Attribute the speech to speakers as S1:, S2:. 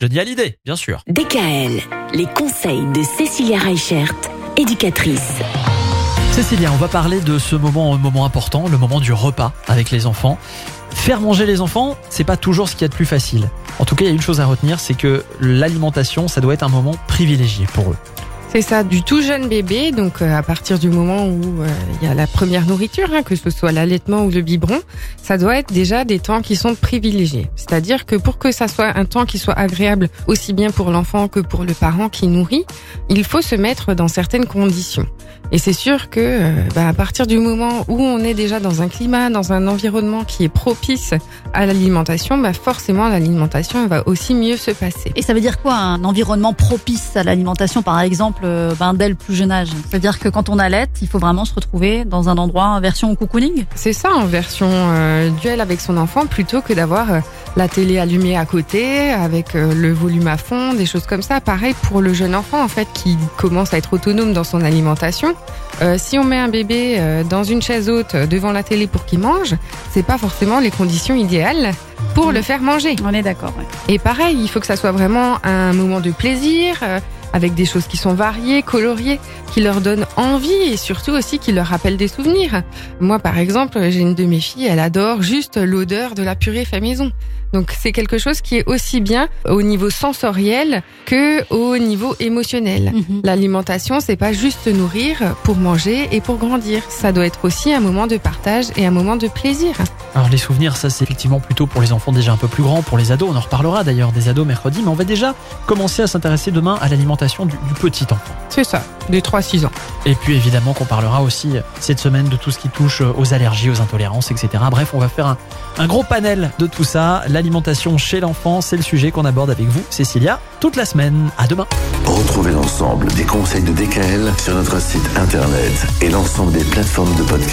S1: Johnny Hallyday, bien sûr.
S2: DKL, les conseils de Cécilia Reichert, éducatrice.
S1: Cécilia, on va parler de ce moment, un moment important, le moment du repas avec les enfants. Faire manger les enfants, c'est pas toujours ce qu'il y a de plus facile. En tout cas, il y a une chose à retenir, c'est que l'alimentation, ça doit être un moment privilégié pour eux.
S3: C'est ça, du tout jeune bébé, donc euh, à partir du moment où euh, il y a la première nourriture, hein, que ce soit l'allaitement ou le biberon, ça doit être déjà des temps qui sont privilégiés. C'est-à-dire que pour que ça soit un temps qui soit agréable aussi bien pour l'enfant que pour le parent qui nourrit, il faut se mettre dans certaines conditions. Et c'est sûr que euh, bah, à partir du moment où on est déjà dans un climat, dans un environnement qui est propice à l'alimentation, bah forcément l'alimentation va aussi mieux se passer.
S4: Et ça veut dire quoi un environnement propice à l'alimentation, par exemple, euh, ben, dès le plus jeune âge C'est-à-dire que quand on allait, il faut vraiment se retrouver dans un endroit en version cocooning
S3: C'est ça, en version euh, duel avec son enfant, plutôt que d'avoir euh, la télé allumée à côté, avec euh, le volume à fond, des choses comme ça. Pareil pour le jeune enfant, en fait, qui commence à être autonome dans son alimentation. Si on met un bébé dans une chaise haute devant la télé pour qu'il mange, c'est pas forcément les conditions idéales pour le faire manger.
S4: On est d'accord. ouais.
S3: Et pareil, il faut que ça soit vraiment un moment de plaisir, avec des choses qui sont variées, coloriées, qui leur donnent envie et surtout aussi qui leur rappellent des souvenirs. Moi, par exemple, j'ai une de mes filles, elle adore juste l'odeur de la purée fait maison. Donc c'est quelque chose qui est aussi bien au niveau sensoriel que au niveau émotionnel.
S4: Mhm.
S3: L'alimentation, c'est pas juste se nourrir pour manger et pour grandir. Ça doit être aussi un moment de partage et un moment de plaisir.
S1: Alors les souvenirs, ça c'est effectivement plutôt pour les enfants déjà un peu plus grands, pour les ados. On en reparlera d'ailleurs des ados mercredi, mais on va déjà commencer à s'intéresser demain à l'alimentation du, du petit enfant.
S3: C'est ça, des 3-6 ans.
S1: Et puis évidemment qu'on parlera aussi cette semaine de tout ce qui touche aux allergies, aux intolérances, etc. Bref, on va faire un, un gros panel de tout ça. L'alimentation chez l'enfant, c'est le sujet qu'on aborde avec vous, Cécilia, toute la semaine. À demain.
S5: Retrouvez l'ensemble des conseils de DKL sur notre site internet et l'ensemble des plateformes de podcast.